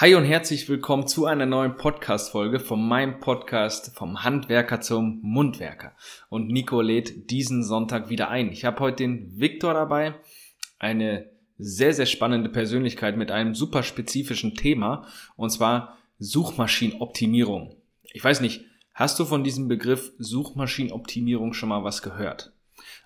Hi und herzlich willkommen zu einer neuen Podcast-Folge von meinem Podcast vom Handwerker zum Mundwerker. Und Nico lädt diesen Sonntag wieder ein. Ich habe heute den Viktor dabei, eine sehr, sehr spannende Persönlichkeit mit einem super spezifischen Thema und zwar Suchmaschinenoptimierung. Ich weiß nicht, hast du von diesem Begriff Suchmaschinenoptimierung schon mal was gehört?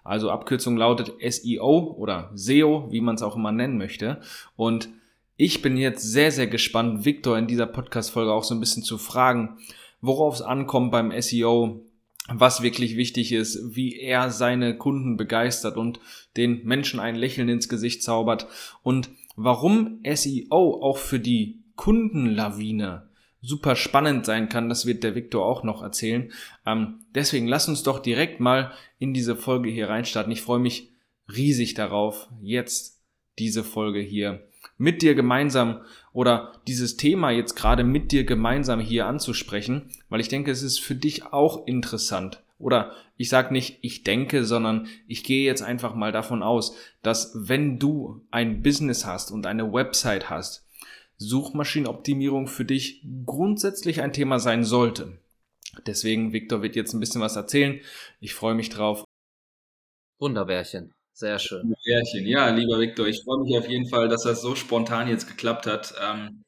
Also Abkürzung lautet SEO oder SEO, wie man es auch immer nennen möchte. Und ich bin jetzt sehr, sehr gespannt, Victor in dieser Podcast-Folge auch so ein bisschen zu fragen, worauf es ankommt beim SEO, was wirklich wichtig ist, wie er seine Kunden begeistert und den Menschen ein Lächeln ins Gesicht zaubert und warum SEO auch für die Kundenlawine super spannend sein kann, das wird der Victor auch noch erzählen. Ähm, deswegen lass uns doch direkt mal in diese Folge hier reinstarten. Ich freue mich riesig darauf, jetzt diese Folge hier mit dir gemeinsam oder dieses Thema jetzt gerade mit dir gemeinsam hier anzusprechen, weil ich denke, es ist für dich auch interessant. Oder ich sage nicht, ich denke, sondern ich gehe jetzt einfach mal davon aus, dass wenn du ein Business hast und eine Website hast, Suchmaschinenoptimierung für dich grundsätzlich ein Thema sein sollte. Deswegen, Victor wird jetzt ein bisschen was erzählen. Ich freue mich drauf. Wunderbärchen. Sehr schön. Märchen. Ja, lieber Viktor, ich freue mich auf jeden Fall, dass das so spontan jetzt geklappt hat. Ähm,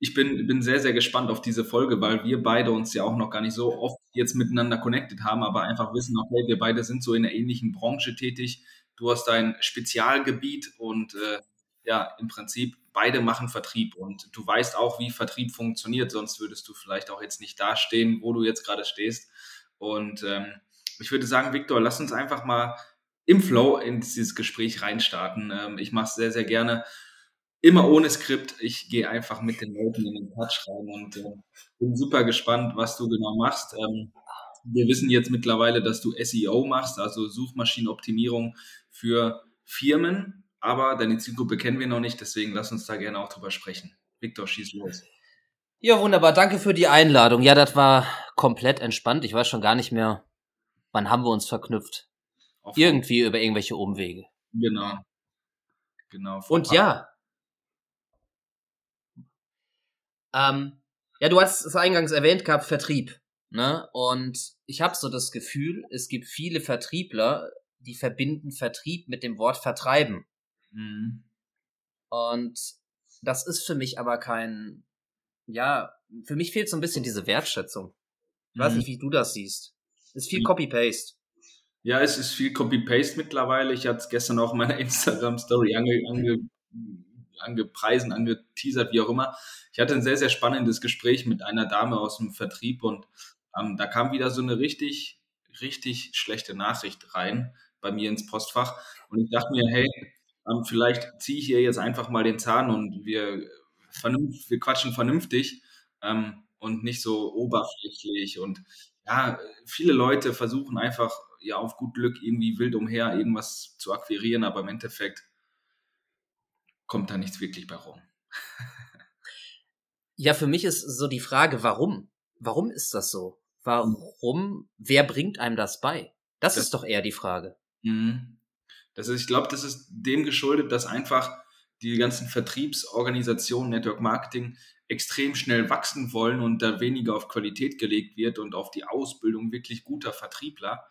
ich bin, bin sehr, sehr gespannt auf diese Folge, weil wir beide uns ja auch noch gar nicht so oft jetzt miteinander connected haben, aber einfach wissen, okay, wir beide sind so in einer ähnlichen Branche tätig. Du hast dein Spezialgebiet und äh, ja, im Prinzip beide machen Vertrieb und du weißt auch, wie Vertrieb funktioniert, sonst würdest du vielleicht auch jetzt nicht dastehen, wo du jetzt gerade stehst. Und ähm, ich würde sagen, Viktor, lass uns einfach mal im Flow in dieses Gespräch reinstarten. Ähm, ich mache es sehr, sehr gerne. Immer ohne Skript. Ich gehe einfach mit den Leuten in den Touch rein und äh, bin super gespannt, was du genau machst. Ähm, wir wissen jetzt mittlerweile, dass du SEO machst, also Suchmaschinenoptimierung für Firmen, aber deine Zielgruppe kennen wir noch nicht, deswegen lass uns da gerne auch drüber sprechen. Victor, schieß los. Ja, wunderbar. Danke für die Einladung. Ja, das war komplett entspannt. Ich weiß schon gar nicht mehr, wann haben wir uns verknüpft. Irgendwie über irgendwelche Umwege. Genau. Genau. Und ja. Ähm, ja, du hast es eingangs erwähnt gehabt, Vertrieb. Ne? Und ich habe so das Gefühl, es gibt viele Vertriebler, die verbinden Vertrieb mit dem Wort vertreiben. Mhm. Und das ist für mich aber kein, ja, für mich fehlt so ein bisschen diese Wertschätzung. Ich weiß mhm. nicht, wie du das siehst. Es ist viel Copy-Paste. Ja, es ist viel Copy-Paste mittlerweile. Ich hatte es gestern auch in meiner Instagram-Story ange, ange, angepreisen, angeteasert, wie auch immer. Ich hatte ein sehr, sehr spannendes Gespräch mit einer Dame aus dem Vertrieb und ähm, da kam wieder so eine richtig, richtig schlechte Nachricht rein bei mir ins Postfach. Und ich dachte mir, hey, ähm, vielleicht ziehe ich hier jetzt einfach mal den Zahn und wir, vernünft, wir quatschen vernünftig ähm, und nicht so oberflächlich. Und ja, viele Leute versuchen einfach ja auf gut Glück irgendwie wild umher irgendwas zu akquirieren, aber im Endeffekt kommt da nichts wirklich bei rum. ja, für mich ist so die Frage, warum? Warum ist das so? Warum? Wer bringt einem das bei? Das, das ist doch eher die Frage. Mhm. Das ist, ich glaube, das ist dem geschuldet, dass einfach die ganzen Vertriebsorganisationen, Network Marketing extrem schnell wachsen wollen und da weniger auf Qualität gelegt wird und auf die Ausbildung wirklich guter Vertriebler.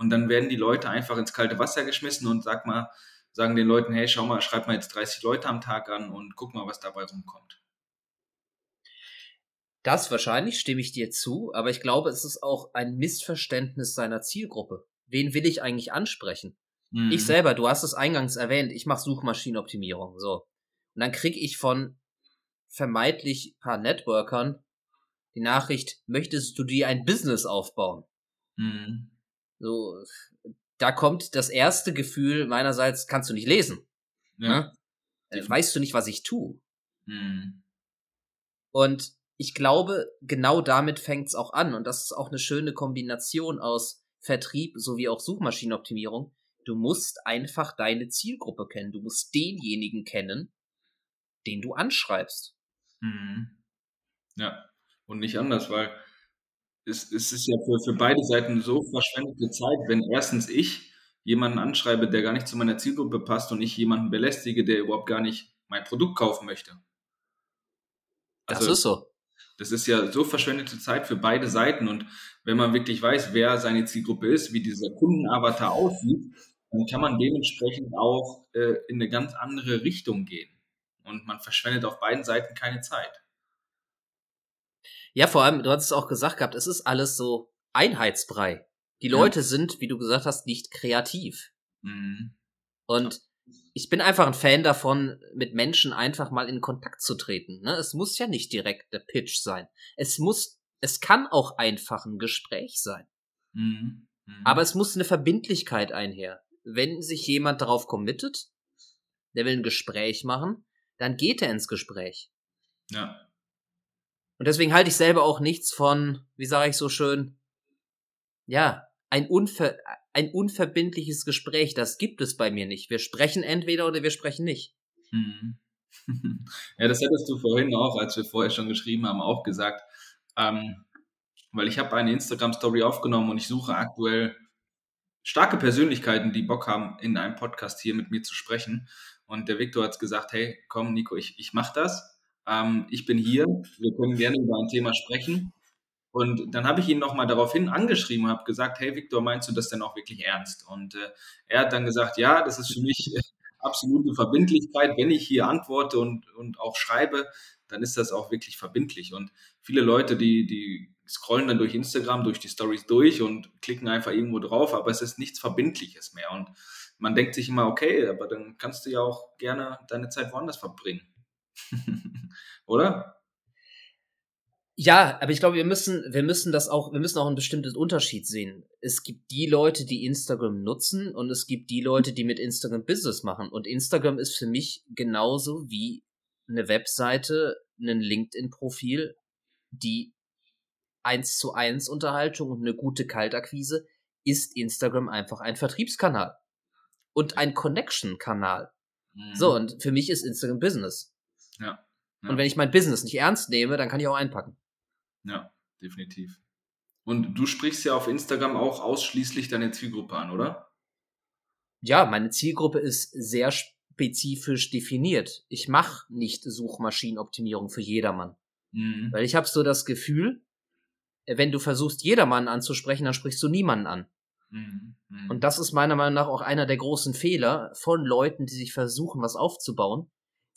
Und dann werden die Leute einfach ins kalte Wasser geschmissen und sag mal, sagen den Leuten, hey, schau mal, schreib mal jetzt 30 Leute am Tag an und guck mal, was dabei rumkommt. Das wahrscheinlich stimme ich dir zu, aber ich glaube, es ist auch ein Missverständnis seiner Zielgruppe. Wen will ich eigentlich ansprechen? Mhm. Ich selber, du hast es eingangs erwähnt, ich mache Suchmaschinenoptimierung, so. Und dann kriege ich von vermeintlich paar Networkern die Nachricht, möchtest du dir ein Business aufbauen? Mhm. So, da kommt das erste Gefühl meinerseits, kannst du nicht lesen. Ja. Ne? Weißt du nicht, was ich tue? Mhm. Und ich glaube, genau damit fängt's auch an. Und das ist auch eine schöne Kombination aus Vertrieb sowie auch Suchmaschinenoptimierung. Du musst einfach deine Zielgruppe kennen. Du musst denjenigen kennen, den du anschreibst. Mhm. Ja, und nicht anders, weil es, es ist ja für, für beide Seiten so verschwendete Zeit, wenn erstens ich jemanden anschreibe, der gar nicht zu meiner Zielgruppe passt und ich jemanden belästige, der überhaupt gar nicht mein Produkt kaufen möchte. Also, das ist so. Das ist ja so verschwendete Zeit für beide Seiten. Und wenn man wirklich weiß, wer seine Zielgruppe ist, wie dieser Kundenavatar aussieht, dann kann man dementsprechend auch äh, in eine ganz andere Richtung gehen. Und man verschwendet auf beiden Seiten keine Zeit. Ja, vor allem, du hast es auch gesagt gehabt, es ist alles so Einheitsbrei. Die Leute ja. sind, wie du gesagt hast, nicht kreativ. Mhm. Und ich bin einfach ein Fan davon, mit Menschen einfach mal in Kontakt zu treten. Ne? Es muss ja nicht direkt der Pitch sein. Es muss, es kann auch einfach ein Gespräch sein. Mhm. Mhm. Aber es muss eine Verbindlichkeit einher. Wenn sich jemand darauf committet, der will ein Gespräch machen, dann geht er ins Gespräch. Ja. Und deswegen halte ich selber auch nichts von, wie sage ich so schön, ja, ein, unver ein unverbindliches Gespräch, das gibt es bei mir nicht. Wir sprechen entweder oder wir sprechen nicht. Mhm. Ja, das hättest du vorhin auch, als wir vorher schon geschrieben haben, auch gesagt. Ähm, weil ich habe eine Instagram-Story aufgenommen und ich suche aktuell starke Persönlichkeiten, die Bock haben, in einem Podcast hier mit mir zu sprechen. Und der Viktor hat gesagt, hey, komm Nico, ich, ich mache das. Ähm, ich bin hier, wir können gerne über ein Thema sprechen. Und dann habe ich ihn nochmal daraufhin angeschrieben und habe gesagt, hey Viktor, meinst du das denn auch wirklich ernst? Und äh, er hat dann gesagt, ja, das ist für mich äh, absolute Verbindlichkeit. Wenn ich hier antworte und, und auch schreibe, dann ist das auch wirklich verbindlich. Und viele Leute, die, die scrollen dann durch Instagram, durch die Stories durch und klicken einfach irgendwo drauf, aber es ist nichts Verbindliches mehr. Und man denkt sich immer, okay, aber dann kannst du ja auch gerne deine Zeit woanders verbringen. Oder? Ja, aber ich glaube, wir müssen, wir müssen das auch, wir müssen auch einen bestimmten Unterschied sehen. Es gibt die Leute, die Instagram nutzen und es gibt die Leute, die mit Instagram Business machen. Und Instagram ist für mich genauso wie eine Webseite, ein LinkedIn-Profil, die eins zu eins Unterhaltung und eine gute Kaltakquise, ist Instagram einfach ein Vertriebskanal und ein Connection-Kanal. Mhm. So, und für mich ist Instagram Business. Ja, ja. Und wenn ich mein Business nicht ernst nehme, dann kann ich auch einpacken. Ja, definitiv. Und du sprichst ja auf Instagram auch ausschließlich deine Zielgruppe an, oder? Ja, meine Zielgruppe ist sehr spezifisch definiert. Ich mache nicht Suchmaschinenoptimierung für jedermann. Mhm. Weil ich habe so das Gefühl, wenn du versuchst, jedermann anzusprechen, dann sprichst du niemanden an. Mhm. Mhm. Und das ist meiner Meinung nach auch einer der großen Fehler von Leuten, die sich versuchen, was aufzubauen.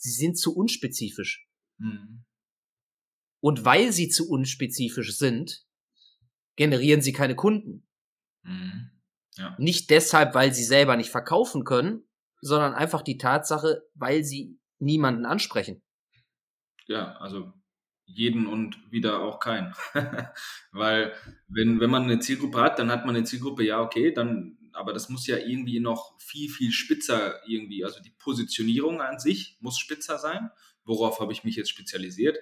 Sie sind zu unspezifisch. Mhm. Und weil sie zu unspezifisch sind, generieren sie keine Kunden. Mhm. Ja. Nicht deshalb, weil sie selber nicht verkaufen können, sondern einfach die Tatsache, weil sie niemanden ansprechen. Ja, also jeden und wieder auch keinen. weil wenn, wenn man eine Zielgruppe hat, dann hat man eine Zielgruppe, ja, okay, dann, aber das muss ja irgendwie noch viel, viel spitzer irgendwie, also die Positionierung an sich muss spitzer sein. Worauf habe ich mich jetzt spezialisiert?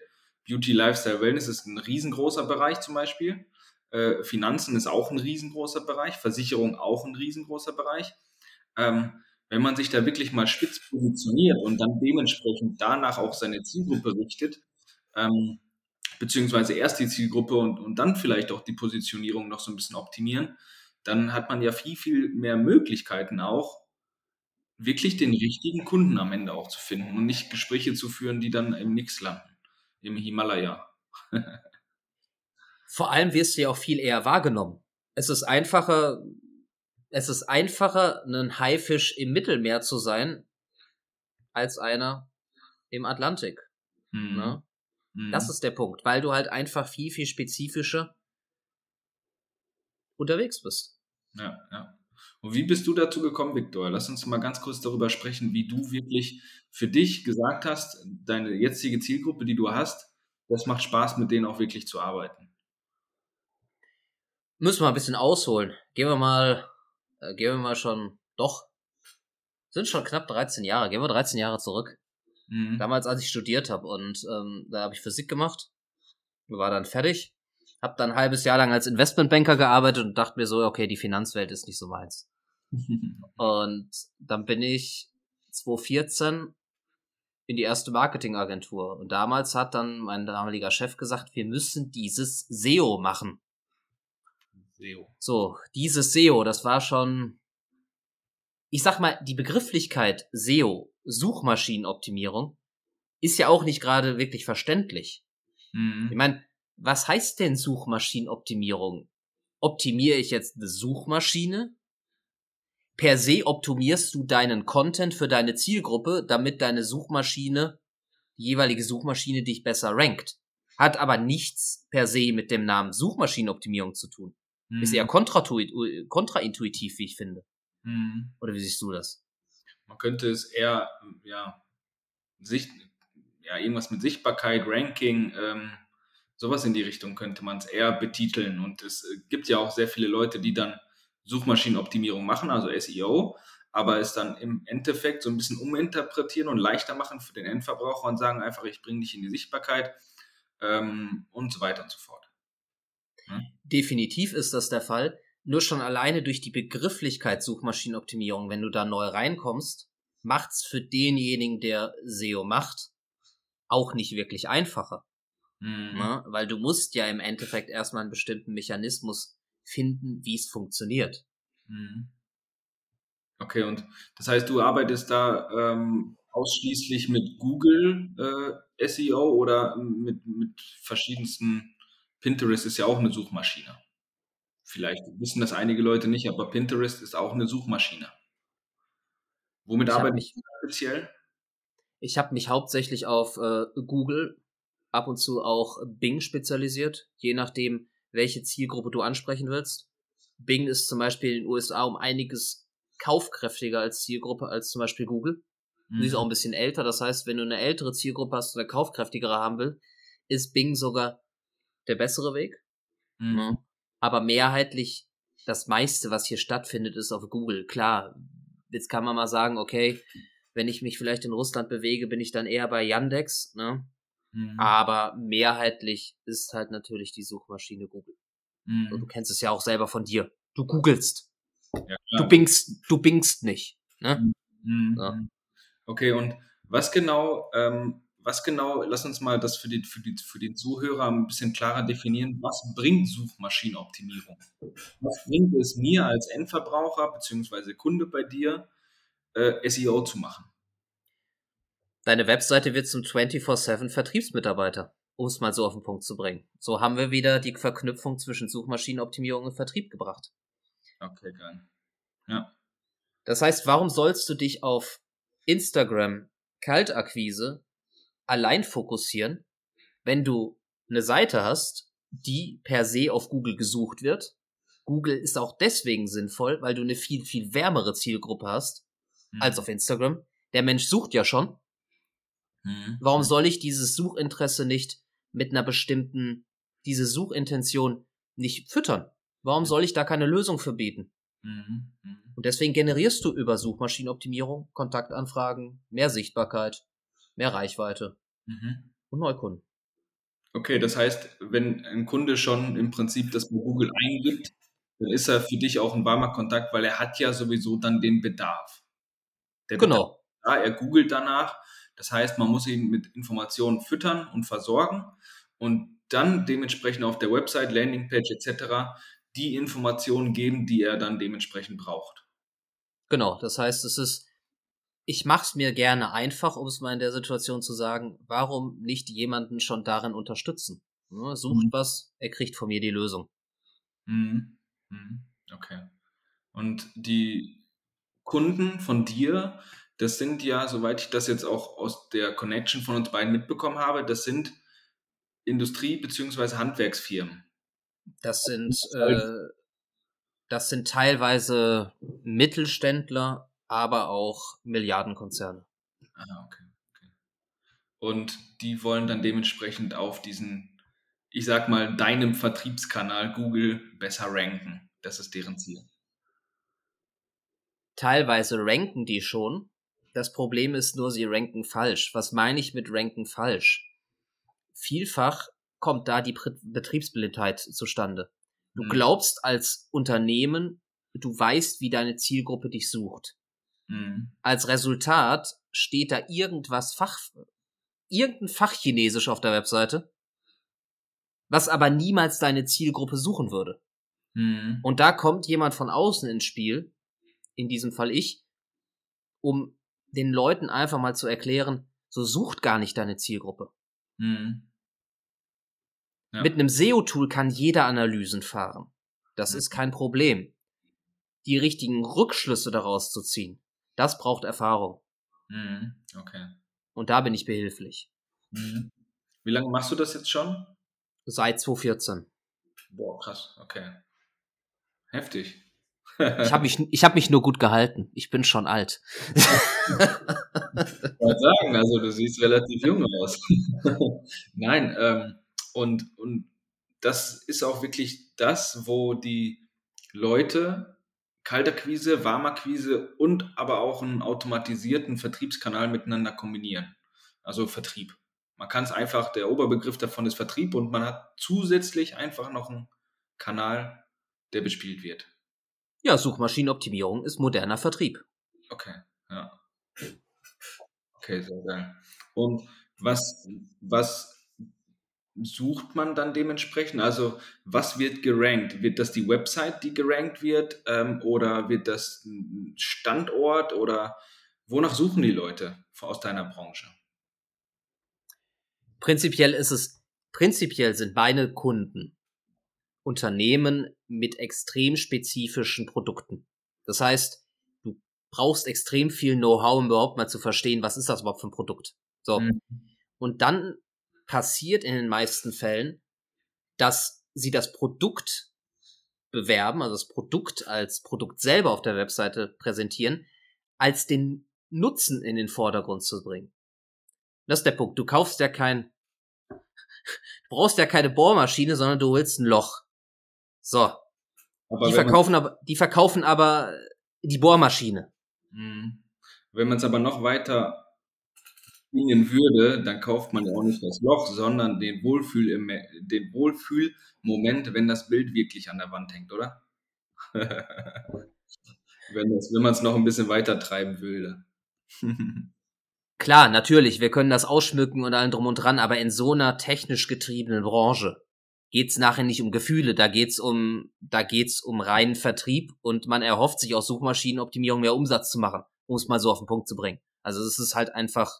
Beauty, Lifestyle, Wellness ist ein riesengroßer Bereich zum Beispiel. Äh, Finanzen ist auch ein riesengroßer Bereich. Versicherung auch ein riesengroßer Bereich. Ähm, wenn man sich da wirklich mal spitz positioniert und dann dementsprechend danach auch seine Zielgruppe richtet, ähm, beziehungsweise erst die Zielgruppe und, und dann vielleicht auch die Positionierung noch so ein bisschen optimieren, dann hat man ja viel, viel mehr Möglichkeiten auch, wirklich den richtigen Kunden am Ende auch zu finden und nicht Gespräche zu führen, die dann im Nix landen im Himalaya. Vor allem wirst du ja auch viel eher wahrgenommen. Es ist einfacher, es ist einfacher, ein Haifisch im Mittelmeer zu sein, als einer im Atlantik. Mhm. Ne? Mhm. Das ist der Punkt, weil du halt einfach viel, viel spezifischer unterwegs bist. Ja, ja. Und wie bist du dazu gekommen, Viktor? Lass uns mal ganz kurz darüber sprechen, wie du wirklich für dich gesagt hast, deine jetzige Zielgruppe, die du hast, das macht Spaß, mit denen auch wirklich zu arbeiten. Müssen wir ein bisschen ausholen. Gehen wir mal, äh, gehen wir mal schon, doch, sind schon knapp 13 Jahre, gehen wir 13 Jahre zurück. Mhm. Damals, als ich studiert habe und ähm, da habe ich Physik gemacht, war dann fertig, habe dann ein halbes Jahr lang als Investmentbanker gearbeitet und dachte mir so, okay, die Finanzwelt ist nicht so meins. und dann bin ich 2014 in die erste Marketingagentur. Und damals hat dann mein damaliger Chef gesagt, wir müssen dieses SEO machen. SEO. So, dieses SEO, das war schon, ich sag mal, die Begrifflichkeit SEO, Suchmaschinenoptimierung, ist ja auch nicht gerade wirklich verständlich. Mhm. Ich meine, was heißt denn Suchmaschinenoptimierung? Optimiere ich jetzt eine Suchmaschine? Per se optimierst du deinen Content für deine Zielgruppe, damit deine Suchmaschine, die jeweilige Suchmaschine dich besser rankt. Hat aber nichts per se mit dem Namen Suchmaschinenoptimierung zu tun. Mhm. Ist eher kontraintuitiv, wie ich finde. Mhm. Oder wie siehst du das? Man könnte es eher, ja, Sicht, ja, irgendwas mit Sichtbarkeit, Ranking, ähm, sowas in die Richtung könnte man es eher betiteln. Und es äh, gibt ja auch sehr viele Leute, die dann Suchmaschinenoptimierung machen, also SEO, aber es dann im Endeffekt so ein bisschen uminterpretieren und leichter machen für den Endverbraucher und sagen einfach, ich bringe dich in die Sichtbarkeit ähm, und so weiter und so fort. Hm? Definitiv ist das der Fall. Nur schon alleine durch die Begrifflichkeit Suchmaschinenoptimierung, wenn du da neu reinkommst, macht's für denjenigen, der SEO macht, auch nicht wirklich einfacher. Mhm. Ne? Weil du musst ja im Endeffekt erstmal einen bestimmten Mechanismus finden, wie es funktioniert. Mhm. Okay, und das heißt, du arbeitest da ähm, ausschließlich mit Google äh, SEO oder mit, mit verschiedensten Pinterest ist ja auch eine Suchmaschine. Vielleicht wissen das einige Leute nicht, aber Pinterest ist auch eine Suchmaschine. Womit ich arbeitest du speziell? Ich habe mich hauptsächlich auf äh, Google, ab und zu auch Bing spezialisiert, je nachdem, welche Zielgruppe du ansprechen willst. Bing ist zum Beispiel in den USA um einiges kaufkräftiger als Zielgruppe als zum Beispiel Google. Mhm. Sie ist auch ein bisschen älter, das heißt, wenn du eine ältere Zielgruppe hast oder kaufkräftigere haben will, ist Bing sogar der bessere Weg. Mhm. Ja. Aber mehrheitlich das meiste, was hier stattfindet, ist auf Google. Klar, jetzt kann man mal sagen, okay, wenn ich mich vielleicht in Russland bewege, bin ich dann eher bei Yandex, ne? Mhm. Aber mehrheitlich ist halt natürlich die Suchmaschine Google. Mhm. Du kennst es ja auch selber von dir. Du googelst. Ja, du bingst, du bingst nicht. Ne? Mhm. Ja. Okay, und was genau ähm, was genau, lass uns mal das für, die, für, die, für den Zuhörer ein bisschen klarer definieren. Was bringt Suchmaschinenoptimierung? Was bringt es mir als Endverbraucher bzw. Kunde bei dir, äh, SEO zu machen? Deine Webseite wird zum 24-7 Vertriebsmitarbeiter, um es mal so auf den Punkt zu bringen. So haben wir wieder die Verknüpfung zwischen Suchmaschinenoptimierung und Vertrieb gebracht. Okay, geil. Ja. Das heißt, warum sollst du dich auf Instagram Kaltakquise allein fokussieren, wenn du eine Seite hast, die per se auf Google gesucht wird. Google ist auch deswegen sinnvoll, weil du eine viel, viel wärmere Zielgruppe hast mhm. als auf Instagram. Der Mensch sucht ja schon. Mhm. Warum soll ich dieses Suchinteresse nicht mit einer bestimmten, diese Suchintention nicht füttern? Warum soll ich da keine Lösung für bieten? Mhm. mhm. Und deswegen generierst du über Suchmaschinenoptimierung Kontaktanfragen, mehr Sichtbarkeit, mehr Reichweite mhm. und Neukunden. Okay, das heißt, wenn ein Kunde schon im Prinzip das bei Google eingibt, dann ist er für dich auch ein warmer Kontakt, weil er hat ja sowieso dann den Bedarf. Der genau. Bedarf, ja, er googelt danach. Das heißt, man muss ihn mit Informationen füttern und versorgen und dann dementsprechend auf der Website, Landingpage etc. die Informationen geben, die er dann dementsprechend braucht. Genau, das heißt, es ist ich mach's mir gerne einfach, um es mal in der Situation zu sagen, warum nicht jemanden schon darin unterstützen? Ne, sucht mhm. was, er kriegt von mir die Lösung. Mhm. Mhm. Okay. Und die Kunden von dir, das sind ja, soweit ich das jetzt auch aus der Connection von uns beiden mitbekommen habe, das sind Industrie- bzw. Handwerksfirmen. Das sind, äh, das sind teilweise Mittelständler, aber auch Milliardenkonzerne. Ah, okay, okay. Und die wollen dann dementsprechend auf diesen, ich sag mal, deinem Vertriebskanal Google besser ranken. Das ist deren Ziel. Teilweise ranken die schon. Das Problem ist nur, sie ranken falsch. Was meine ich mit ranken falsch? Vielfach kommt da die Betriebsblindheit zustande. Du hm. glaubst als Unternehmen, du weißt, wie deine Zielgruppe dich sucht. Mhm. Als Resultat steht da irgendwas Fach, irgendein Fachchinesisch auf der Webseite, was aber niemals deine Zielgruppe suchen würde. Mhm. Und da kommt jemand von außen ins Spiel, in diesem Fall ich, um den Leuten einfach mal zu erklären, so sucht gar nicht deine Zielgruppe. Mhm. Ja. Mit einem SEO-Tool kann jeder Analysen fahren. Das mhm. ist kein Problem. Die richtigen Rückschlüsse daraus zu ziehen, das braucht Erfahrung. Mhm. Okay. Und da bin ich behilflich. Mhm. Wie lange machst du das jetzt schon? Seit 2014. Boah, krass, okay. Heftig. Ich habe mich, ich hab mich nur gut gehalten. Ich bin schon alt. ich wollte sagen, also du siehst relativ jung aus. Nein, ähm, und, und das ist auch wirklich das, wo die Leute Kalterquise, Warmakquise und aber auch einen automatisierten Vertriebskanal miteinander kombinieren. Also Vertrieb. Man kann es einfach, der Oberbegriff davon ist Vertrieb und man hat zusätzlich einfach noch einen Kanal, der bespielt wird. Ja, Suchmaschinenoptimierung ist moderner Vertrieb. Okay, ja. Okay, sehr geil. Und was, was sucht man dann dementsprechend? Also was wird gerankt? Wird das die Website, die gerankt wird? Ähm, oder wird das ein Standort? Oder wonach suchen die Leute aus deiner Branche? Prinzipiell ist es, prinzipiell sind meine Kunden Unternehmen mit extrem spezifischen Produkten. Das heißt, du brauchst extrem viel Know-how, um überhaupt mal zu verstehen, was ist das überhaupt für ein Produkt. So. Mhm. Und dann passiert in den meisten Fällen, dass sie das Produkt bewerben, also das Produkt als Produkt selber auf der Webseite präsentieren, als den Nutzen in den Vordergrund zu bringen. Das ist der Punkt. Du kaufst ja kein, du brauchst ja keine Bohrmaschine, sondern du willst ein Loch. So. Aber die verkaufen aber, die verkaufen aber die Bohrmaschine. Mhm. Wenn man es aber noch weiter bringen würde, dann kauft man ja auch nicht das Loch, sondern den Wohlfühl im, den Wohlfühlmoment, wenn das Bild wirklich an der Wand hängt, oder? wenn, wenn man es noch ein bisschen weiter treiben würde. Klar, natürlich, wir können das ausschmücken und allem drum und dran, aber in so einer technisch getriebenen Branche geht's nachher nicht um Gefühle, da geht's um, da geht's um reinen Vertrieb und man erhofft sich aus Suchmaschinenoptimierung mehr Umsatz zu machen, um es mal so auf den Punkt zu bringen. Also es ist halt einfach,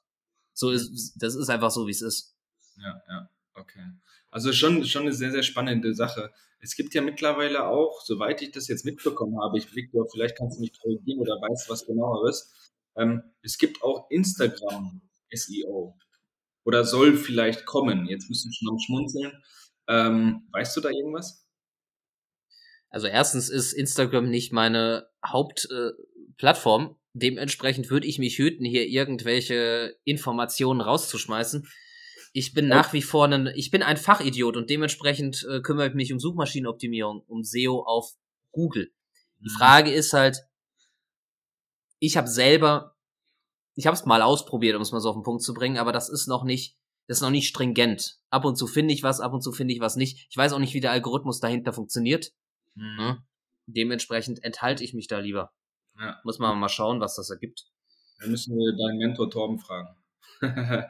so ist, das ist einfach so, wie es ist. Ja, ja, okay. Also schon, schon eine sehr, sehr spannende Sache. Es gibt ja mittlerweile auch, soweit ich das jetzt mitbekommen habe, ich Victor, vielleicht kannst du mich korrigieren oder weißt was genaueres, ähm, es gibt auch Instagram SEO oder soll vielleicht kommen. Jetzt müssen wir schon am Schmunzeln. Ähm, weißt du da irgendwas? Also erstens ist Instagram nicht meine Hauptplattform. Äh, Dementsprechend würde ich mich hüten, hier irgendwelche Informationen rauszuschmeißen. Ich bin nach wie vor ein, ich bin ein Fachidiot und dementsprechend äh, kümmere ich mich um Suchmaschinenoptimierung, um SEO auf Google. Die mhm. Frage ist halt, ich habe selber, ich habe es mal ausprobiert, um es mal so auf den Punkt zu bringen, aber das ist noch nicht das ist noch nicht stringent. Ab und zu finde ich was, ab und zu finde ich was nicht. Ich weiß auch nicht, wie der Algorithmus dahinter funktioniert. Mhm. Ja? Dementsprechend enthalte ich mich da lieber. Ja. Muss man mal schauen, was das ergibt. Dann müssen wir deinen Mentor Torben fragen.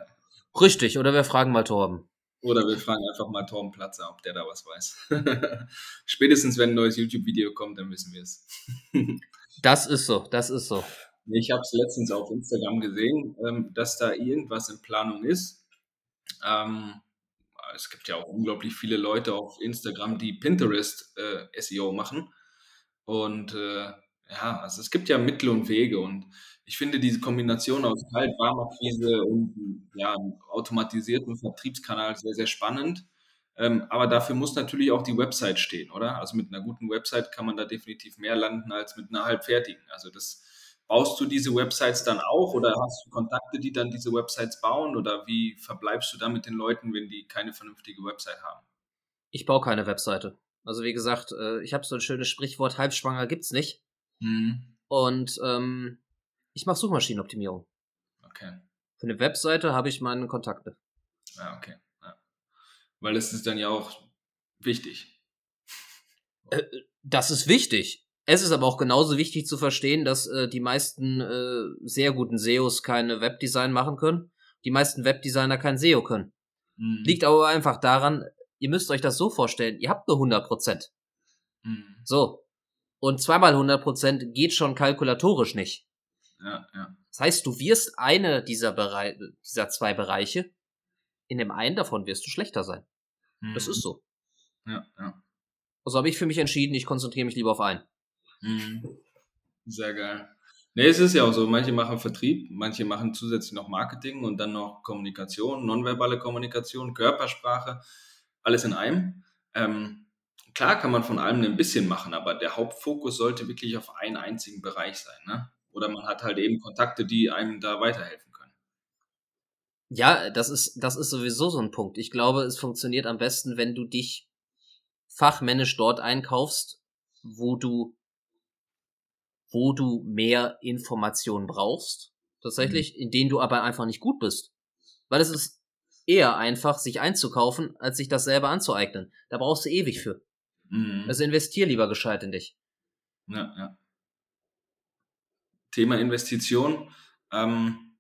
Richtig, oder wir fragen mal Torben. Oder wir fragen einfach mal Torben Platzer, ob der da was weiß. Spätestens, wenn ein neues YouTube-Video kommt, dann wissen wir es. das ist so, das ist so. Ich habe es letztens auf Instagram gesehen, ähm, dass da irgendwas in Planung ist ähm, es gibt ja auch unglaublich viele Leute auf Instagram, die Pinterest äh, SEO machen. Und äh, ja, also es gibt ja Mittel und Wege und ich finde diese Kombination aus Kalt, Warmakquise und ja, automatisierten Vertriebskanal sehr, sehr spannend. Ähm, aber dafür muss natürlich auch die Website stehen, oder? Also mit einer guten Website kann man da definitiv mehr landen als mit einer halbfertigen. Also das Baust du diese Websites dann auch oder hast du Kontakte, die dann diese Websites bauen oder wie verbleibst du da mit den Leuten, wenn die keine vernünftige Website haben? Ich baue keine Webseite. Also wie gesagt, äh, ich habe so ein schönes Sprichwort, halbschwanger gibt's nicht. Mhm. Und ähm, ich mache Suchmaschinenoptimierung. Okay. Für eine Webseite habe ich meine Kontakte. Ja, okay. Ja. Weil es ist dann ja auch wichtig. Äh, das ist wichtig. Es ist aber auch genauso wichtig zu verstehen, dass äh, die meisten äh, sehr guten SEOs keine Webdesign machen können, die meisten Webdesigner kein SEO können. Mhm. Liegt aber einfach daran, ihr müsst euch das so vorstellen, ihr habt nur 100 Prozent. Mhm. So. Und zweimal 100 Prozent geht schon kalkulatorisch nicht. Ja, ja. Das heißt, du wirst eine dieser, Bereiche, dieser zwei Bereiche, in dem einen davon wirst du schlechter sein. Mhm. Das ist so. Ja, ja. Also habe ich für mich entschieden, ich konzentriere mich lieber auf einen. Mhm. Sehr geil. Nee, es ist ja auch so, manche machen Vertrieb, manche machen zusätzlich noch Marketing und dann noch Kommunikation, nonverbale Kommunikation, Körpersprache, alles in einem. Ähm, klar kann man von allem ein bisschen machen, aber der Hauptfokus sollte wirklich auf einen einzigen Bereich sein. Ne? Oder man hat halt eben Kontakte, die einem da weiterhelfen können. Ja, das ist, das ist sowieso so ein Punkt. Ich glaube, es funktioniert am besten, wenn du dich fachmännisch dort einkaufst, wo du wo du mehr Informationen brauchst, tatsächlich, mhm. in denen du aber einfach nicht gut bist. Weil es ist eher einfach, sich einzukaufen, als sich das selber anzueignen. Da brauchst du ewig für. Mhm. Also investier lieber gescheit in dich. Ja, ja. Thema Investition. Ähm,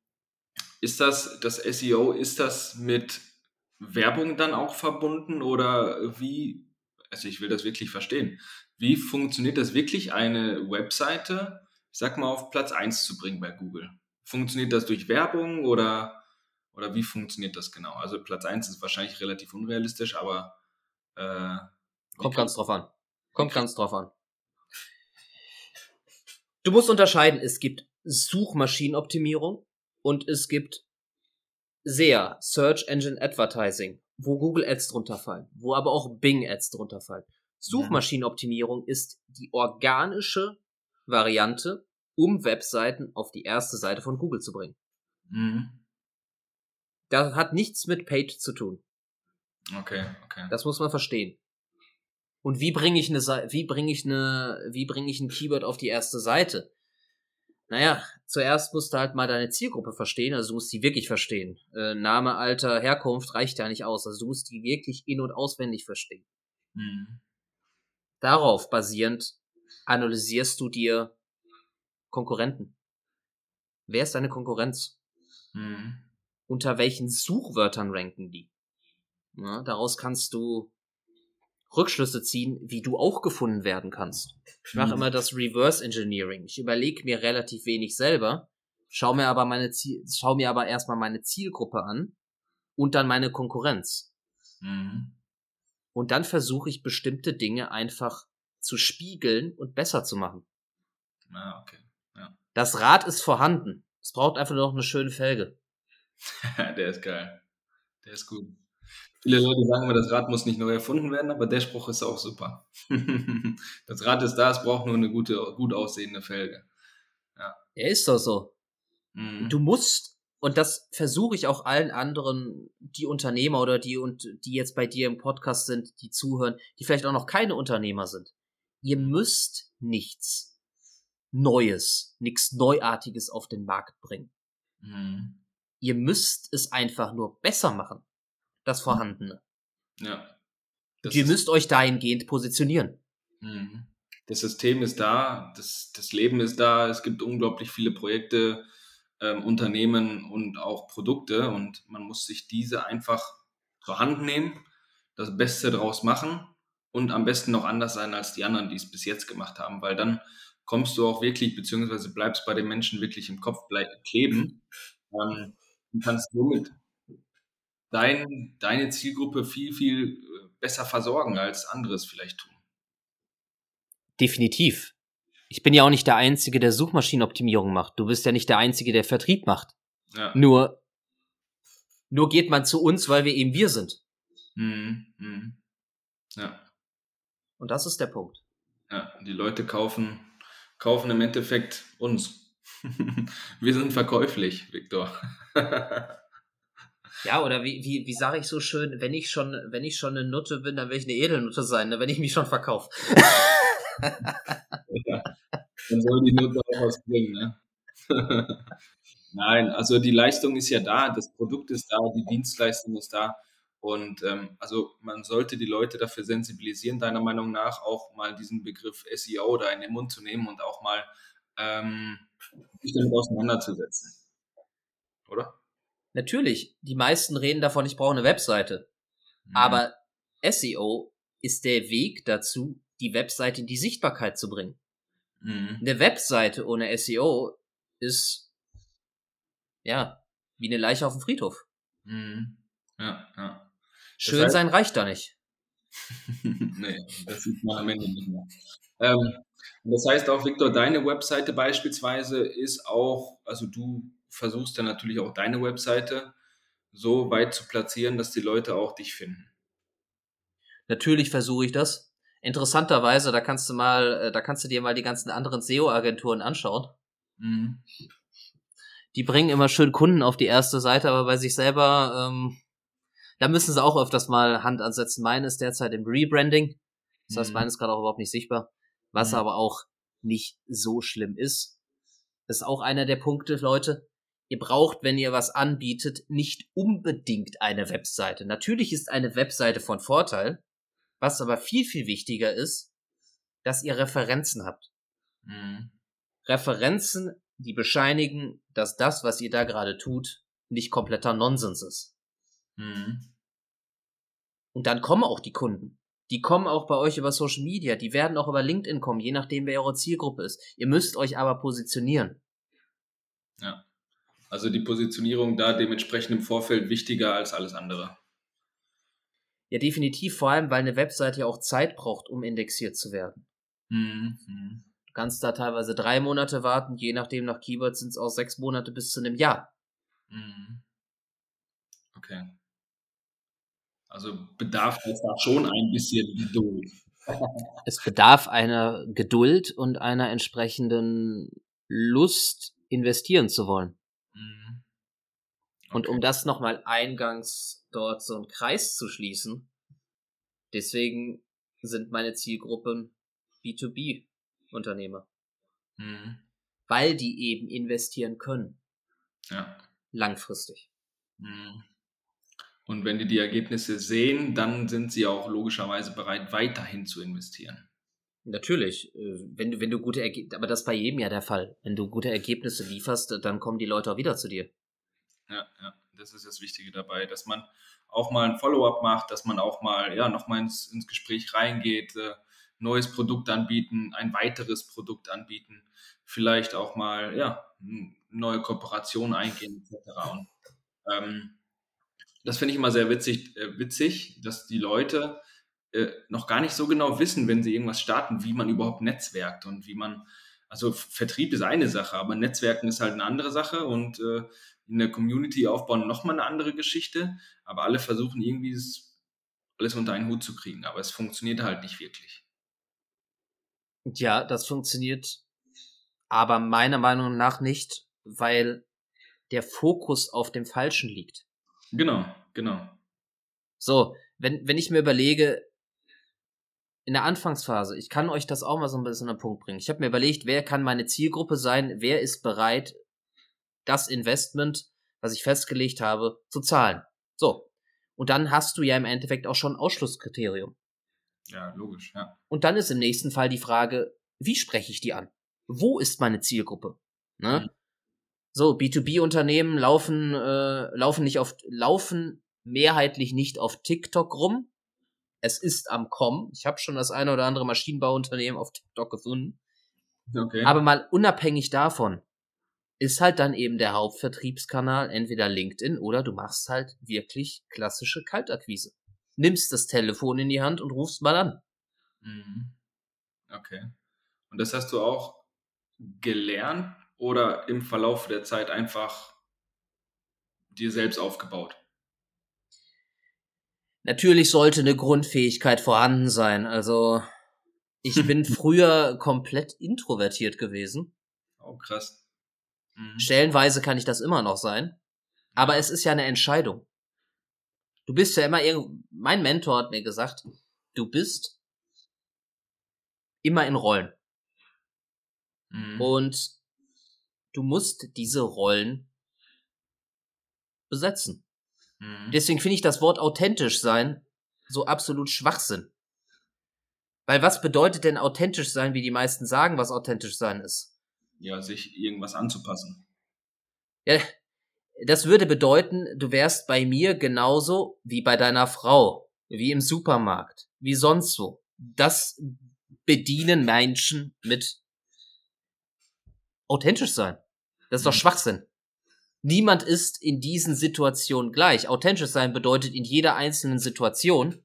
ist das, das SEO, ist das mit Werbung dann auch verbunden oder wie, also ich will das wirklich verstehen. Wie funktioniert das wirklich, eine Webseite, ich sag mal, auf Platz 1 zu bringen bei Google? Funktioniert das durch Werbung oder, oder wie funktioniert das genau? Also Platz 1 ist wahrscheinlich relativ unrealistisch, aber äh, kommt ganz drauf an. Kommt ganz drauf an. Du musst unterscheiden, es gibt Suchmaschinenoptimierung und es gibt SEA, Search Engine Advertising, wo Google Ads drunter fallen, wo aber auch Bing Ads drunter fallen. Suchmaschinenoptimierung ist die organische Variante, um Webseiten auf die erste Seite von Google zu bringen. Mhm. Das hat nichts mit Paid zu tun. Okay, okay. Das muss man verstehen. Und wie bringe ich eine wie bringe ich eine wie bringe ich ein Keyword auf die erste Seite? Naja, zuerst musst du halt mal deine Zielgruppe verstehen, also du musst die wirklich verstehen. Äh, Name, Alter, Herkunft reicht ja nicht aus, also du musst die wirklich in- und auswendig verstehen. Mhm. Darauf basierend analysierst du dir Konkurrenten. Wer ist deine Konkurrenz? Mhm. Unter welchen Suchwörtern ranken die? Ja, daraus kannst du Rückschlüsse ziehen, wie du auch gefunden werden kannst. Ich mache mhm. immer das Reverse Engineering. Ich überlege mir relativ wenig selber, schau mir aber meine Ziel, schau mir aber erstmal meine Zielgruppe an und dann meine Konkurrenz. Mhm. Und dann versuche ich bestimmte Dinge einfach zu spiegeln und besser zu machen. Ah, okay. Ja. Das Rad ist vorhanden. Es braucht einfach nur noch eine schöne Felge. der ist geil. Der ist gut. Viele Leute sagen immer, das Rad muss nicht neu erfunden werden, aber der Spruch ist auch super. das Rad ist da, es braucht nur eine gute, gut aussehende Felge. Ja. Er ist doch so. Mhm. Du musst und das versuche ich auch allen anderen, die Unternehmer oder die und die jetzt bei dir im Podcast sind, die zuhören, die vielleicht auch noch keine Unternehmer sind. Ihr müsst nichts Neues, nichts Neuartiges auf den Markt bringen. Mhm. Ihr müsst es einfach nur besser machen, das mhm. Vorhandene. Ja. Das ihr müsst euch dahingehend positionieren. Mhm. Das System ist da, das, das Leben ist da, es gibt unglaublich viele Projekte, ähm, Unternehmen und auch Produkte und man muss sich diese einfach zur Hand nehmen, das Beste draus machen und am besten noch anders sein als die anderen, die es bis jetzt gemacht haben, weil dann kommst du auch wirklich, beziehungsweise bleibst bei den Menschen wirklich im Kopf kleben ähm, und kannst somit dein, deine Zielgruppe viel, viel äh, besser versorgen, als andere es vielleicht tun. Definitiv. Ich bin ja auch nicht der Einzige, der Suchmaschinenoptimierung macht. Du bist ja nicht der Einzige, der Vertrieb macht. Ja. Nur, nur geht man zu uns, weil wir eben wir sind. Mhm. Mhm. Ja. Und das ist der Punkt. Ja, die Leute kaufen, kaufen im Endeffekt uns. wir sind verkäuflich, Viktor. ja, oder wie, wie, wie sage ich so schön, wenn ich schon, wenn ich schon eine Nutte bin, dann will ich eine Edelnutte sein, ne, wenn ich mich schon verkaufe. ja dann soll die Note auch was bringen. Ne? Nein, also die Leistung ist ja da, das Produkt ist da, die Dienstleistung ist da. Und ähm, also man sollte die Leute dafür sensibilisieren, deiner Meinung nach auch mal diesen Begriff SEO da in den Mund zu nehmen und auch mal ähm, sich damit auseinanderzusetzen. Oder? Natürlich, die meisten reden davon, ich brauche eine Webseite. Mhm. Aber SEO ist der Weg dazu, die Webseite in die Sichtbarkeit zu bringen. Mhm. Eine Webseite ohne SEO ist ja wie eine Leiche auf dem Friedhof. Mhm. Ja, ja. Schön das heißt, sein reicht da nicht. nee, das sieht man am Ende nicht mehr. Ähm, das heißt auch, Victor, deine Webseite beispielsweise ist auch, also du versuchst dann natürlich auch deine Webseite so weit zu platzieren, dass die Leute auch dich finden. Natürlich versuche ich das. Interessanterweise, da kannst du mal, äh, da kannst du dir mal die ganzen anderen SEO-Agenturen anschauen. Mhm. Die bringen immer schön Kunden auf die erste Seite, aber bei sich selber, ähm, da müssen sie auch öfters mal Hand ansetzen. Meine ist derzeit im Rebranding. Das heißt, mhm. meine ist gerade auch überhaupt nicht sichtbar. Was mhm. aber auch nicht so schlimm ist. Das ist auch einer der Punkte, Leute. Ihr braucht, wenn ihr was anbietet, nicht unbedingt eine Webseite. Natürlich ist eine Webseite von Vorteil. Was aber viel, viel wichtiger ist, dass ihr Referenzen habt. Mhm. Referenzen, die bescheinigen, dass das, was ihr da gerade tut, nicht kompletter Nonsens ist. Mhm. Und dann kommen auch die Kunden. Die kommen auch bei euch über Social Media, die werden auch über LinkedIn kommen, je nachdem, wer eure Zielgruppe ist. Ihr müsst euch aber positionieren. Ja. Also die Positionierung da dementsprechend im Vorfeld wichtiger als alles andere. Ja, definitiv, vor allem, weil eine Webseite ja auch Zeit braucht, um indexiert zu werden. Mhm. mhm. Du kannst da teilweise drei Monate warten, je nachdem nach Keywords sind es auch sechs Monate bis zu einem Jahr. Mhm. Okay. Also bedarf es da schon ein bisschen Geduld. Es bedarf einer Geduld und einer entsprechenden Lust, investieren zu wollen. Und um das nochmal eingangs dort so einen Kreis zu schließen. Deswegen sind meine Zielgruppen B2B-Unternehmer. Mhm. Weil die eben investieren können. Ja. Langfristig. Mhm. Und wenn die die Ergebnisse sehen, dann sind sie auch logischerweise bereit, weiterhin zu investieren. Natürlich, äh, wenn du, wenn du gute Ergebnisse, aber das ist bei jedem ja der Fall. Wenn du gute Ergebnisse lieferst, dann kommen die Leute auch wieder zu dir. Ja, ja das ist das Wichtige dabei, dass man auch mal ein Follow-up macht, dass man auch mal ja nochmal ins, ins Gespräch reingeht, äh, neues Produkt anbieten, ein weiteres Produkt anbieten, vielleicht auch mal ja neue Kooperationen eingehen etc. Und, ähm, das finde ich immer sehr witzig, äh, witzig, dass die Leute äh, noch gar nicht so genau wissen, wenn sie irgendwas starten, wie man überhaupt netzwerkt und wie man also Vertrieb ist eine Sache, aber Netzwerken ist halt eine andere Sache und äh, in der Community aufbauen nochmal eine andere Geschichte. Aber alle versuchen irgendwie das alles unter einen Hut zu kriegen. Aber es funktioniert halt nicht wirklich. Ja, das funktioniert aber meiner Meinung nach nicht, weil der Fokus auf dem Falschen liegt. Genau, genau. So, wenn, wenn ich mir überlege, in der Anfangsphase, ich kann euch das auch mal so ein bisschen an den Punkt bringen. Ich habe mir überlegt, wer kann meine Zielgruppe sein, wer ist bereit, das Investment, was ich festgelegt habe, zu zahlen. So. Und dann hast du ja im Endeffekt auch schon ein Ausschlusskriterium. Ja, logisch, ja. Und dann ist im nächsten Fall die Frage, wie spreche ich die an? Wo ist meine Zielgruppe? Ne? Mhm. So, B2B-Unternehmen laufen, äh, laufen nicht auf, laufen mehrheitlich nicht auf TikTok rum. Es ist am Kommen. Ich habe schon das eine oder andere Maschinenbauunternehmen auf TikTok gefunden. Okay. Aber mal unabhängig davon, ist halt dann eben der Hauptvertriebskanal entweder LinkedIn oder du machst halt wirklich klassische Kaltakquise. Nimmst das Telefon in die Hand und rufst mal an. Mhm. Okay. Und das hast du auch gelernt oder im Verlauf der Zeit einfach dir selbst aufgebaut? Natürlich sollte eine Grundfähigkeit vorhanden sein. Also ich bin früher komplett introvertiert gewesen. Oh, krass. Mhm. Stellenweise kann ich das immer noch sein. Aber es ist ja eine Entscheidung. Du bist ja immer irgend, mein Mentor hat mir gesagt, du bist immer in Rollen. Mhm. Und du musst diese Rollen besetzen. Mhm. Deswegen finde ich das Wort authentisch sein so absolut Schwachsinn. Weil was bedeutet denn authentisch sein, wie die meisten sagen, was authentisch sein ist? ja, sich irgendwas anzupassen. Ja, das würde bedeuten, du wärst bei mir genauso wie bei deiner Frau, wie im Supermarkt, wie sonst wo. Das bedienen Menschen mit authentisch sein. Das ist doch hm. Schwachsinn. Niemand ist in diesen Situationen gleich. Authentisch sein bedeutet in jeder einzelnen Situation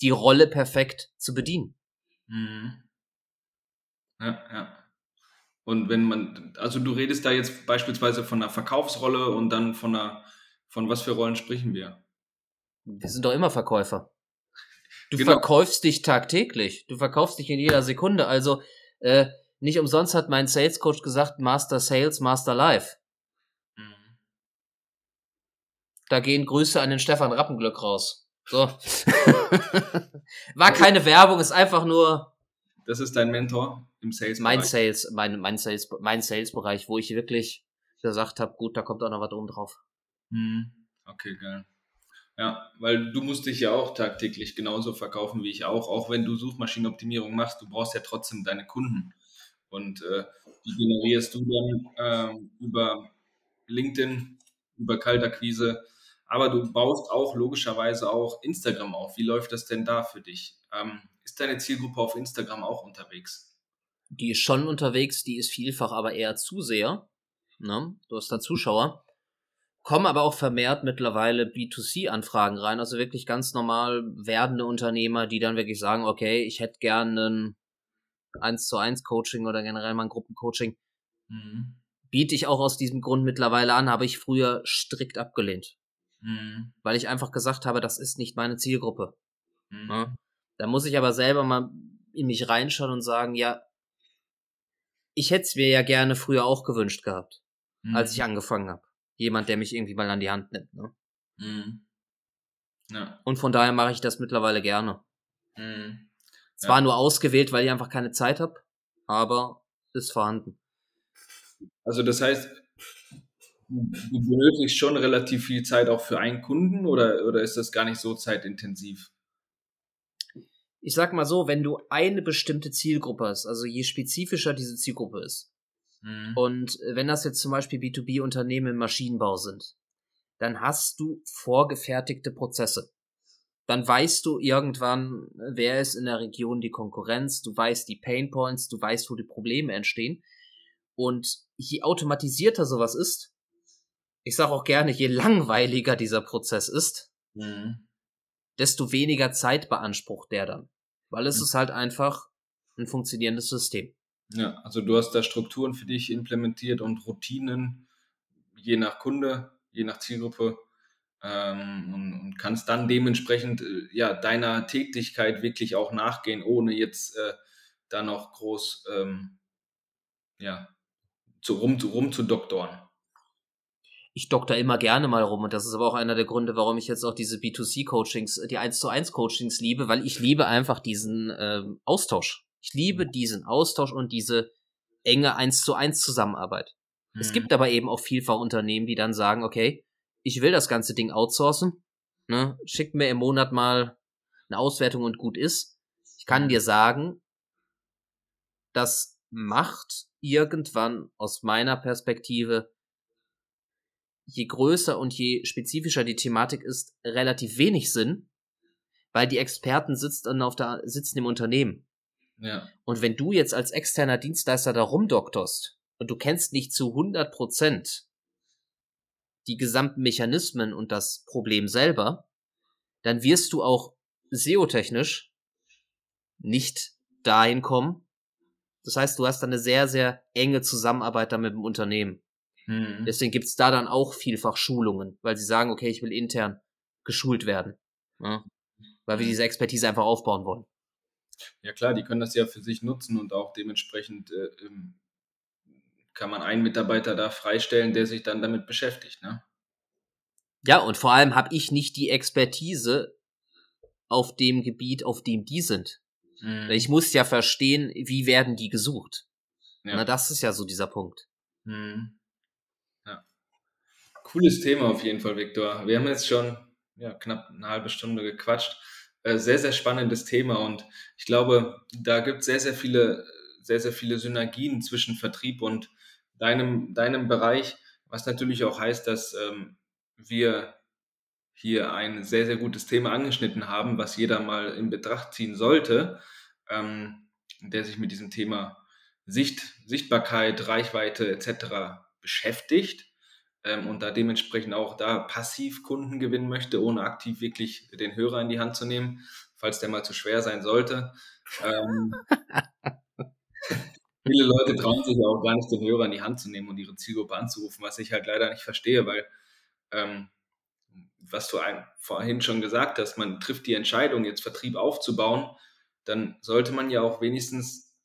die Rolle perfekt zu bedienen. Mhm. Ja, ja. Und wenn man, also du redest da jetzt beispielsweise von einer Verkaufsrolle und dann von einer, von was für Rollen sprechen wir? Wir sind doch immer Verkäufer. Du genau. verkaufst dich tagtäglich. Du verkaufst dich in jeder Sekunde. Also äh, nicht umsonst hat mein Sales Coach gesagt, Master Sales, Master Life. Mhm. Da gehen Grüße an den Stefan Rappenglück raus. So. War keine Werbung, ist einfach nur. Das ist dein Mentor im Sales. Mein Sales, mein, mein Sales, mein Sales-Bereich, wo ich wirklich gesagt habe, gut, da kommt auch noch was oben drauf. Mhm. Okay, geil. Ja, weil du musst dich ja auch tagtäglich genauso verkaufen wie ich auch. Auch wenn du Suchmaschinenoptimierung machst, du brauchst ja trotzdem deine Kunden. Und äh, die generierst du dann äh, über LinkedIn, über Kaltakquise. Aber du baust auch logischerweise auch Instagram auf. Wie läuft das denn da für dich? Ähm, ist deine Zielgruppe auf Instagram auch unterwegs? Die ist schon unterwegs, die ist vielfach aber eher Zuseher. Ne? Du hast da Zuschauer kommen aber auch vermehrt mittlerweile B2C-Anfragen rein, also wirklich ganz normal werdende Unternehmer, die dann wirklich sagen, okay, ich hätte gerne ein 1 zu 1 Coaching oder generell mal ein Gruppencoaching. Mhm. Biete ich auch aus diesem Grund mittlerweile an, habe ich früher strikt abgelehnt. Mhm. Weil ich einfach gesagt habe, das ist nicht meine Zielgruppe. Mhm. Ja? Da muss ich aber selber mal in mich reinschauen und sagen, ja, ich hätte es mir ja gerne früher auch gewünscht gehabt, als ich mhm. angefangen habe jemand, der mich irgendwie mal an die Hand nimmt. Ne? Mhm. Ja. Und von daher mache ich das mittlerweile gerne. Mhm. Zwar ja. nur ausgewählt, weil ich einfach keine Zeit habe, aber ist vorhanden. Also das heißt, du benötigst schon relativ viel Zeit auch für einen Kunden oder, oder ist das gar nicht so zeitintensiv? Ich sag mal so, wenn du eine bestimmte Zielgruppe hast, also je spezifischer diese Zielgruppe ist, Mhm. Und wenn das jetzt zum Beispiel B2B-Unternehmen im Maschinenbau sind, dann hast du vorgefertigte Prozesse. Dann weißt du irgendwann, wer ist in der Region die Konkurrenz, du weißt die Pain Points, du weißt, wo die Probleme entstehen. Und je automatisierter sowas ist, ich sage auch gerne, je langweiliger dieser Prozess ist, mhm. desto weniger Zeit beansprucht der dann. Weil es mhm. ist halt einfach ein funktionierendes System. Ja, also du hast da Strukturen für dich implementiert und Routinen, je nach Kunde, je nach Zielgruppe ähm, und, und, kannst dann dementsprechend äh, ja deiner Tätigkeit wirklich auch nachgehen, ohne jetzt äh, da noch groß ähm, ja, zu, rum, rum zu doktoren. Ich doktor immer gerne mal rum und das ist aber auch einer der Gründe, warum ich jetzt auch diese B2C-Coachings, die 1 zu 1 Coachings liebe, weil ich liebe einfach diesen ähm, Austausch. Ich liebe diesen Austausch und diese enge eins zu eins Zusammenarbeit. Mhm. Es gibt aber eben auch vielfach Unternehmen, die dann sagen, okay, ich will das ganze Ding outsourcen, ne, schickt mir im Monat mal eine Auswertung und gut ist. Ich kann dir sagen, das macht irgendwann aus meiner Perspektive, je größer und je spezifischer die Thematik ist, relativ wenig Sinn, weil die Experten sitzen, auf der, sitzen im Unternehmen. Ja. Und wenn du jetzt als externer Dienstleister da rumdoktorst und du kennst nicht zu 100 Prozent die gesamten Mechanismen und das Problem selber, dann wirst du auch SEO-technisch nicht dahin kommen. Das heißt, du hast dann eine sehr, sehr enge Zusammenarbeit da mit dem Unternehmen. Mhm. Deswegen gibt's da dann auch vielfach Schulungen, weil sie sagen, okay, ich will intern geschult werden. Ja? Weil wir mhm. diese Expertise einfach aufbauen wollen. Ja klar, die können das ja für sich nutzen und auch dementsprechend äh, ähm, kann man einen Mitarbeiter da freistellen, der sich dann damit beschäftigt. Ne? Ja, und vor allem habe ich nicht die Expertise auf dem Gebiet, auf dem die sind. Mhm. Ich muss ja verstehen, wie werden die gesucht. Ja. Na, das ist ja so dieser Punkt. Mhm. Cooles Thema auf jeden Fall, Viktor. Wir haben jetzt schon ja, knapp eine halbe Stunde gequatscht. Äh, sehr, sehr spannendes Thema und ich glaube, da gibt es sehr, sehr viele, sehr, sehr viele Synergien zwischen Vertrieb und deinem, deinem Bereich, was natürlich auch heißt, dass ähm, wir hier ein sehr, sehr gutes Thema angeschnitten haben, was jeder mal in Betracht ziehen sollte, ähm, der sich mit diesem Thema Sicht, Sichtbarkeit, Reichweite etc. beschäftigt. Ähm, und da dementsprechend auch da passiv Kunden gewinnen möchte, ohne aktiv wirklich den Hörer in die Hand zu nehmen, falls der mal zu schwer sein sollte. Ähm, viele Leute trauen sich ja auch gar nicht, den Hörer in die Hand zu nehmen und ihre Zielgruppe anzurufen, was ich halt leider nicht verstehe, weil ähm, was du vorhin schon gesagt hast, man trifft die Entscheidung, jetzt Vertrieb aufzubauen, dann sollte man ja auch wenigstens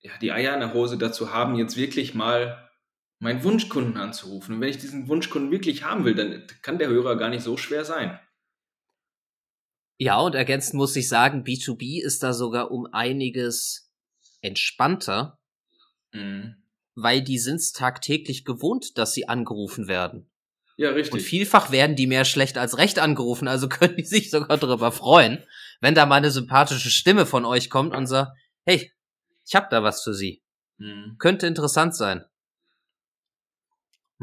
ja, die Eier in der Hose dazu haben, jetzt wirklich mal meinen Wunschkunden anzurufen. Und wenn ich diesen Wunschkunden wirklich haben will, dann kann der Hörer gar nicht so schwer sein. Ja, und ergänzend muss ich sagen, B2B ist da sogar um einiges entspannter, mhm. weil die sind es tagtäglich gewohnt, dass sie angerufen werden. Ja, richtig. Und vielfach werden die mehr schlecht als recht angerufen, also können die sich sogar darüber freuen, wenn da mal eine sympathische Stimme von euch kommt und sagt, hey, ich hab da was für Sie. Mhm. Könnte interessant sein.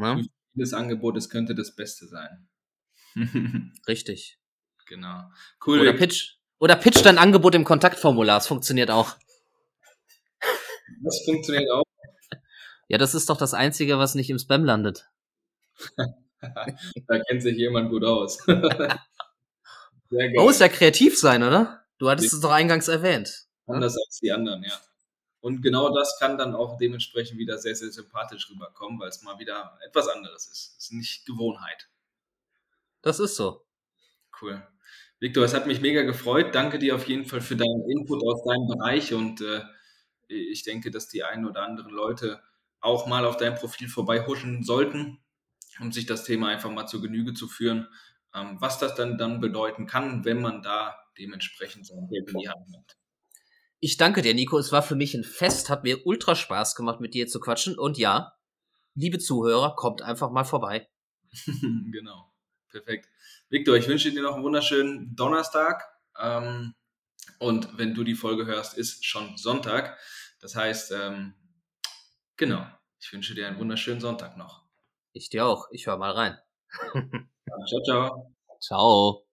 Ne? Das Angebot, es könnte das Beste sein. Richtig. Genau. Cool. Oder pitch. Oder pitch dein Angebot im Kontaktformular. Das funktioniert auch. Das funktioniert auch. Ja, das ist doch das Einzige, was nicht im Spam landet. da kennt sich jemand gut aus. Man muss ja kreativ sein, oder? Du hattest es doch eingangs erwähnt. Anders als die anderen, ja. Und genau das kann dann auch dementsprechend wieder sehr, sehr sympathisch rüberkommen, weil es mal wieder etwas anderes ist. Es ist nicht Gewohnheit. Das ist so. Cool. Victor, es hat mich mega gefreut. Danke dir auf jeden Fall für deinen Input aus deinem Bereich und äh, ich denke, dass die einen oder anderen Leute auch mal auf dein Profil vorbeihuschen sollten, um sich das Thema einfach mal zur Genüge zu führen, ähm, was das dann, dann bedeuten kann, wenn man da dementsprechend sein Geld in die Hand nimmt. Ich danke dir, Nico. Es war für mich ein Fest, hat mir ultra Spaß gemacht, mit dir zu quatschen. Und ja, liebe Zuhörer, kommt einfach mal vorbei. genau. Perfekt. Victor, ich wünsche dir noch einen wunderschönen Donnerstag. Ähm, und wenn du die Folge hörst, ist schon Sonntag. Das heißt, ähm, genau, ich wünsche dir einen wunderschönen Sonntag noch. Ich dir auch. Ich höre mal rein. ciao, ciao. Ciao.